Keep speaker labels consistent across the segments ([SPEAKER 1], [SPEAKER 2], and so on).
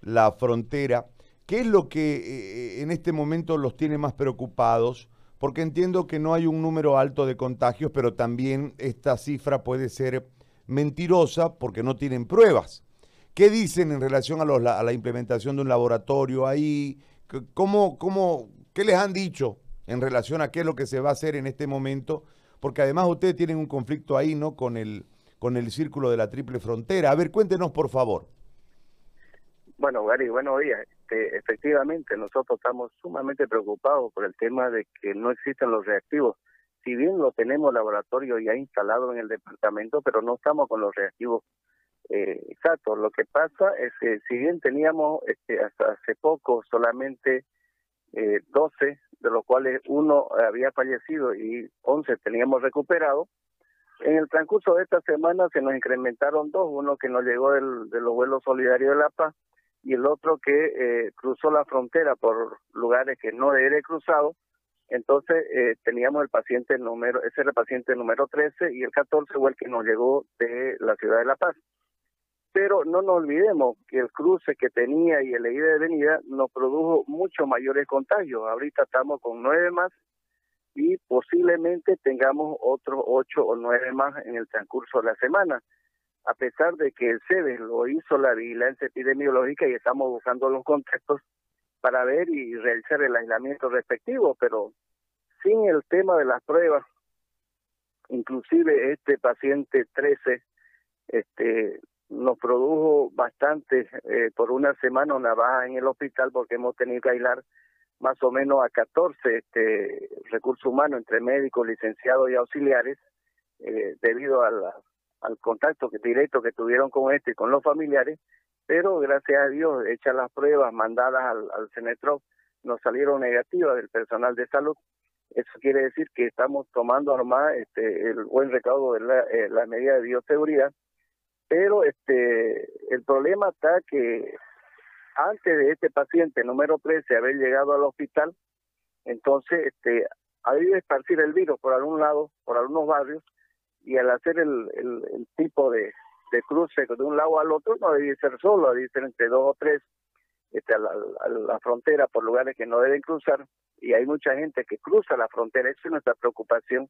[SPEAKER 1] la frontera. ¿Qué es lo que eh, en este momento los tiene más preocupados? Porque entiendo que no hay un número alto de contagios, pero también esta cifra puede ser mentirosa porque no tienen pruebas. ¿Qué dicen en relación a, a la implementación de un laboratorio ahí? ¿Cómo, cómo, ¿Qué les han dicho en relación a qué es lo que se va a hacer en este momento? Porque además ustedes tienen un conflicto ahí, ¿no? Con el, con el círculo de la triple frontera. A ver, cuéntenos, por favor.
[SPEAKER 2] Bueno, Gary, buenos días. Este, efectivamente, nosotros estamos sumamente preocupados por el tema de que no existen los reactivos. Si bien lo tenemos laboratorio ya instalado en el departamento, pero no estamos con los reactivos eh, exactos. Lo que pasa es que si bien teníamos este, hasta hace poco solamente eh, 12, de los cuales uno había fallecido y 11 teníamos recuperado, en el transcurso de esta semana se nos incrementaron dos, uno que nos llegó del, de los vuelos solidarios de La Paz y el otro que eh, cruzó la frontera por lugares que no debería cruzado. Entonces eh, teníamos el paciente número, ese era el paciente número 13 y el 14 fue el que nos llegó de la ciudad de La Paz. Pero no nos olvidemos que el cruce que tenía y el ida de venida nos produjo mucho mayores contagios. Ahorita estamos con nueve más y posiblemente tengamos otros ocho o nueve más en el transcurso de la semana a pesar de que el CEDES lo hizo la vigilancia epidemiológica y estamos buscando los contextos para ver y realizar el aislamiento respectivo, pero sin el tema de las pruebas, inclusive este paciente 13 este nos produjo bastante eh, por una semana una baja en el hospital porque hemos tenido que aislar más o menos a 14 este recursos humanos entre médicos, licenciados y auxiliares eh, debido a la al contacto directo que tuvieron con este y con los familiares, pero gracias a Dios, hechas las pruebas mandadas al, al nos salieron negativas del personal de salud. Eso quiere decir que estamos tomando normal este, el buen recaudo de la, eh, la medida de bioseguridad, pero este el problema está que antes de este paciente número 13 haber llegado al hospital, entonces este ha debido esparcir el virus por algún lado, por algunos barrios, y al hacer el, el, tipo de, cruce de un lado al otro no debe ser solo, debe ser entre dos o tres este, a, la, frontera por lugares que no deben cruzar y hay mucha gente que cruza la frontera, esa es nuestra preocupación.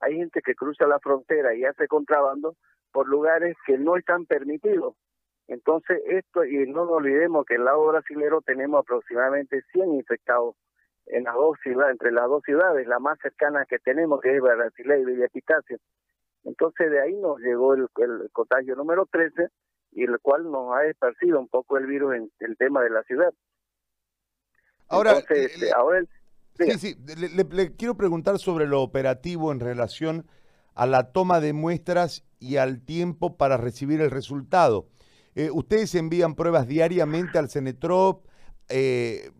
[SPEAKER 2] Hay gente que cruza la frontera y hace contrabando por lugares que no están permitidos. Entonces, esto, y no nos olvidemos que el lado brasilero tenemos aproximadamente 100 infectados en las dos ciudades, entre las dos ciudades, la más cercana que tenemos, que es Brasilia y Villa. Entonces de ahí nos llegó el, contagio número 13 y el cual nos ha esparcido un poco el virus en el tema de la ciudad.
[SPEAKER 1] Ahora, este, ahora sí, sí, le, quiero preguntar sobre lo operativo en relación a la toma de muestras y al tiempo para recibir el resultado. Eh, ustedes envían pruebas diariamente al Cenetrop, eh,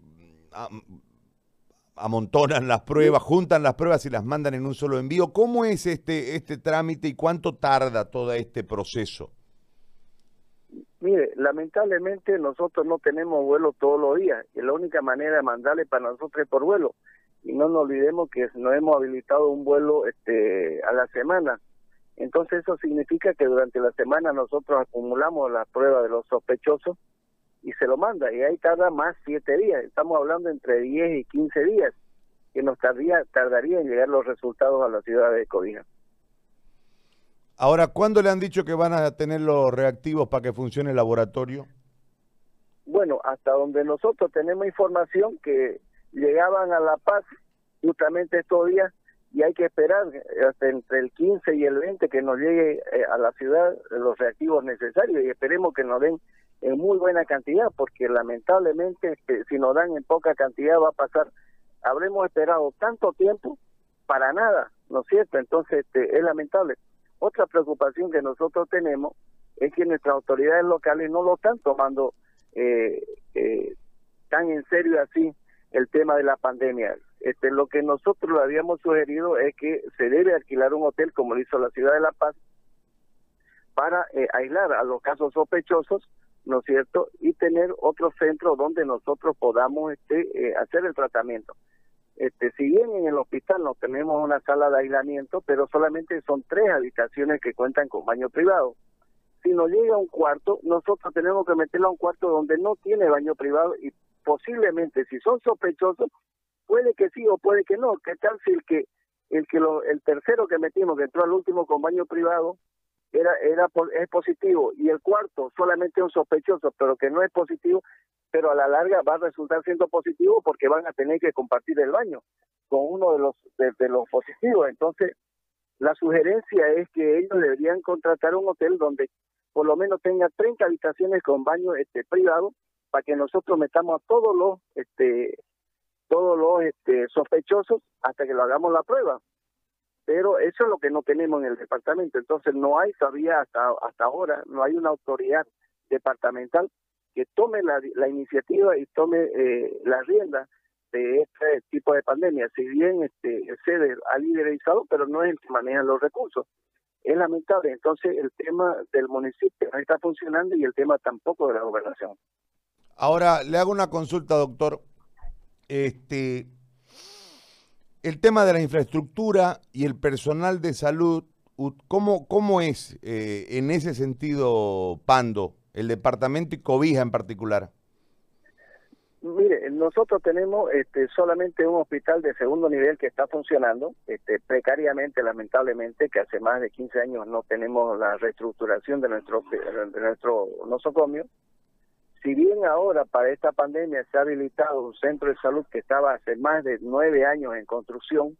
[SPEAKER 1] amontonan las pruebas, juntan las pruebas y las mandan en un solo envío. ¿Cómo es este, este trámite y cuánto tarda todo este proceso?
[SPEAKER 2] Mire, lamentablemente nosotros no tenemos vuelo todos los días y la única manera de mandarle para nosotros es por vuelo. Y no nos olvidemos que no hemos habilitado un vuelo este a la semana. Entonces eso significa que durante la semana nosotros acumulamos las pruebas de los sospechosos y se lo manda y ahí tarda más siete días. Estamos hablando entre 10 y 15 días que nos tardaría, tardaría en llegar los resultados a la ciudad de Cobija.
[SPEAKER 1] Ahora, ¿cuándo le han dicho que van a tener los reactivos para que funcione el laboratorio?
[SPEAKER 2] Bueno, hasta donde nosotros tenemos información que llegaban a La Paz justamente estos días y hay que esperar hasta entre el 15 y el 20 que nos llegue eh, a la ciudad los reactivos necesarios y esperemos que nos den en muy buena cantidad, porque lamentablemente este, si nos dan en poca cantidad va a pasar, habremos esperado tanto tiempo para nada, ¿no es cierto? Entonces este, es lamentable. Otra preocupación que nosotros tenemos es que nuestras autoridades locales no lo están tomando eh, eh, tan en serio así el tema de la pandemia. Este, lo que nosotros habíamos sugerido es que se debe alquilar un hotel como lo hizo la ciudad de La Paz para eh, aislar a los casos sospechosos ¿no es cierto? Y tener otro centro donde nosotros podamos este, eh, hacer el tratamiento. Este, si bien en el hospital no tenemos una sala de aislamiento, pero solamente son tres habitaciones que cuentan con baño privado. si nos llega un cuarto, nosotros tenemos que meterlo a un cuarto donde no tiene baño privado y posiblemente si son sospechosos, puede que sí o puede que no. ¿Qué tal si el que el que lo, el tercero que metimos que entró al último con baño privado era era es positivo y el cuarto solamente un sospechoso, pero que no es positivo, pero a la larga va a resultar siendo positivo porque van a tener que compartir el baño con uno de los de los positivos. Entonces, la sugerencia es que ellos deberían contratar un hotel donde por lo menos tenga 30 habitaciones con baño este privado para que nosotros metamos a todos los este todos los este, sospechosos hasta que lo hagamos la prueba. Pero eso es lo que no tenemos en el departamento. Entonces no hay todavía hasta hasta ahora no hay una autoridad departamental que tome la, la iniciativa y tome eh, la rienda de este tipo de pandemia. Si bien este sede ha liderizado, pero no es el que maneja los recursos. Es lamentable. Entonces el tema del municipio no está funcionando y el tema tampoco de la gobernación.
[SPEAKER 1] Ahora le hago una consulta, doctor. Este, el tema de la infraestructura y el personal de salud, ¿cómo, cómo es eh, en ese sentido, Pando, el departamento y Cobija en particular?
[SPEAKER 2] Mire, nosotros tenemos este, solamente un hospital de segundo nivel que está funcionando, este, precariamente, lamentablemente, que hace más de 15 años no tenemos la reestructuración de nuestro, de nuestro nosocomio. Si bien ahora para esta pandemia se ha habilitado un centro de salud que estaba hace más de nueve años en construcción,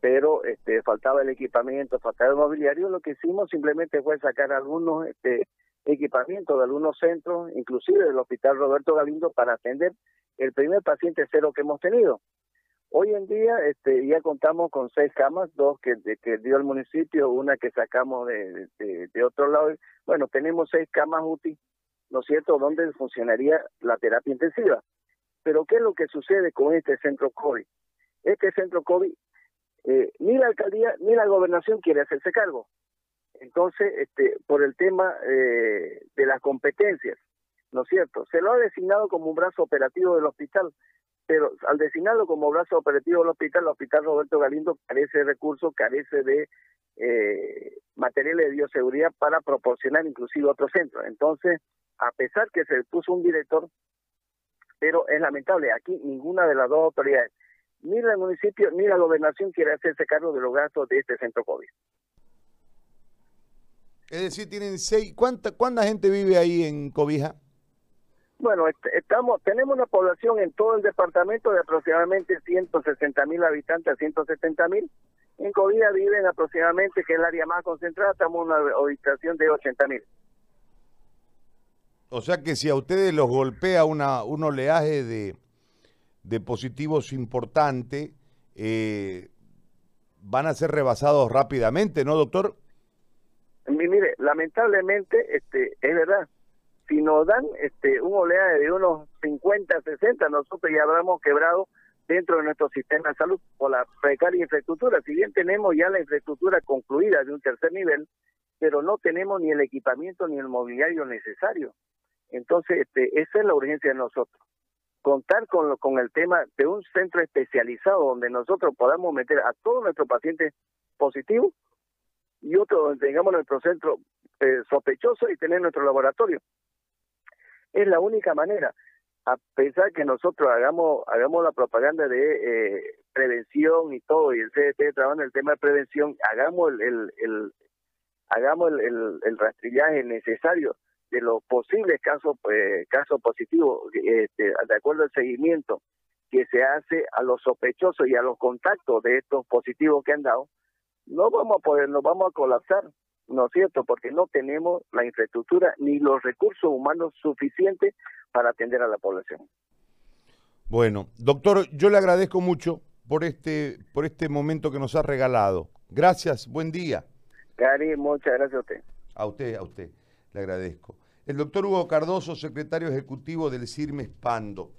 [SPEAKER 2] pero este, faltaba el equipamiento, faltaba el mobiliario, lo que hicimos simplemente fue sacar algunos este, equipamiento de algunos centros, inclusive del Hospital Roberto Galindo, para atender el primer paciente cero que hemos tenido. Hoy en día este, ya contamos con seis camas, dos que, que dio el municipio, una que sacamos de, de, otro lado. Bueno, tenemos seis camas útiles, ¿no es cierto?, donde funcionaría la terapia intensiva. Pero ¿qué es lo que sucede con este centro COVID? Este centro COVID, eh, ni la alcaldía ni la gobernación quiere hacerse cargo. Entonces, este, por el tema eh, de las competencias, ¿no es cierto? Se lo ha designado como un brazo operativo del hospital, pero al designarlo como brazo operativo del hospital, el hospital Roberto Galindo carece de recursos, carece de eh, materiales de bioseguridad para proporcionar inclusive otro centro. Entonces, a pesar que se puso un director, pero es lamentable, aquí ninguna de las dos autoridades, ni el municipio ni la gobernación quiere hacerse cargo de los gastos de este centro COVID.
[SPEAKER 1] Es decir, tienen seis. ¿Cuánta, ¿Cuánta gente vive ahí en Cobija?
[SPEAKER 2] Bueno, estamos, tenemos una población en todo el departamento de aproximadamente 160 mil habitantes a 170 mil. En Cobija viven aproximadamente, que es el área más concentrada, estamos en una ubicación de 80 mil.
[SPEAKER 1] O sea que si a ustedes los golpea una, un oleaje de, de positivos importante, eh, van a ser rebasados rápidamente, ¿no, doctor?
[SPEAKER 2] mire, lamentablemente, este, es verdad, si nos dan este un oleaje de unos 50, 60, nosotros ya habremos quebrado dentro de nuestro sistema de salud por la precaria infraestructura. Si bien tenemos ya la infraestructura concluida de un tercer nivel, pero no tenemos ni el equipamiento ni el mobiliario necesario. Entonces, este, esa es la urgencia de nosotros. Contar con, lo, con el tema de un centro especializado donde nosotros podamos meter a todos nuestros pacientes positivos y otro donde tengamos nuestro centro eh, sospechoso y tener nuestro laboratorio. Es la única manera, a pesar que nosotros hagamos hagamos la propaganda de eh, prevención y todo, y el CDT trabajando en el tema de prevención, hagamos el, el, el hagamos el, el, rastrillaje necesario de los posibles casos eh, casos positivos, este, de acuerdo al seguimiento que se hace a los sospechosos y a los contactos de estos positivos que han dado, no vamos a poder, nos vamos a colapsar, ¿no es cierto? Porque no tenemos la infraestructura ni los recursos humanos suficientes para atender a la población.
[SPEAKER 1] Bueno, doctor, yo le agradezco mucho por este, por este momento que nos ha regalado. Gracias, buen día.
[SPEAKER 2] Cari, muchas gracias a usted.
[SPEAKER 1] A usted, a usted, le agradezco. El doctor Hugo Cardoso, secretario ejecutivo del CIRMES Pando.